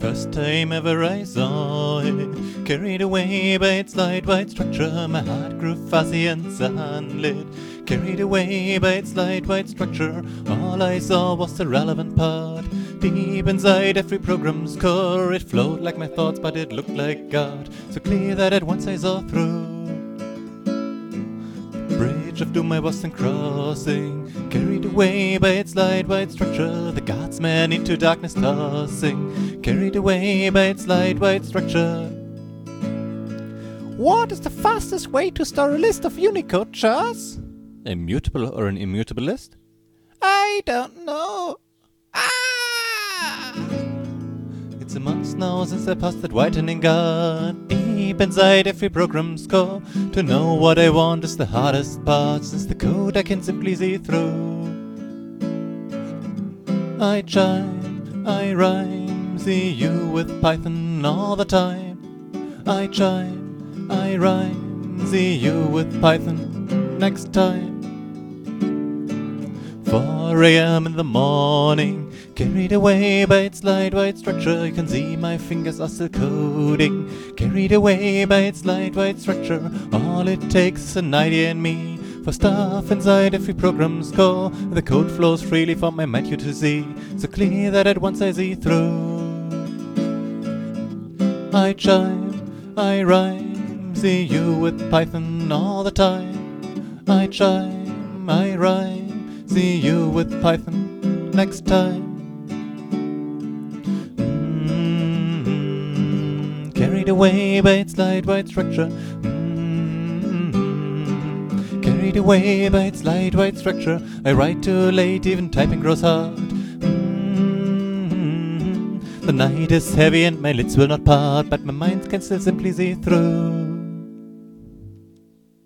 First time ever I saw it, carried away by its light white structure, my heart grew fuzzy and sunlit. Carried away by its light white structure, all I saw was the relevant part. Deep inside every program's core, it flowed like my thoughts, but it looked like God, so clear that at once I saw through. Bridge of doom I wasn't crossing, carried away by its light white structure, the guardsman into darkness tossing, carried away by its light white structure. What is the fastest way to store a list of Unicode chars? Immutable or an immutable list? I don't know. Ah! It's a month now since I passed that whitening guard. Deep inside every program's core. To know what I want is the hardest part, since the code I can simply see through. I chime, I rhyme, see you with Python all the time. I chime, I rhyme, see you with Python next time. 4 a.m. in the morning, carried away by its light white structure. You can see my fingers are still coding. Carried away by its light white structure. All it takes is an idea and me. For stuff inside every program's core, the code flows freely from my you to Z, so clear that at once I see through. I chime, I rhyme, see you with Python all the time. I chime, I rhyme, see you with Python next time. Away by its light white structure. Mm, carried away by its light white structure. I write too late, even typing grows hard. Mm, the night is heavy and my lids will not part, but my mind can still simply see through.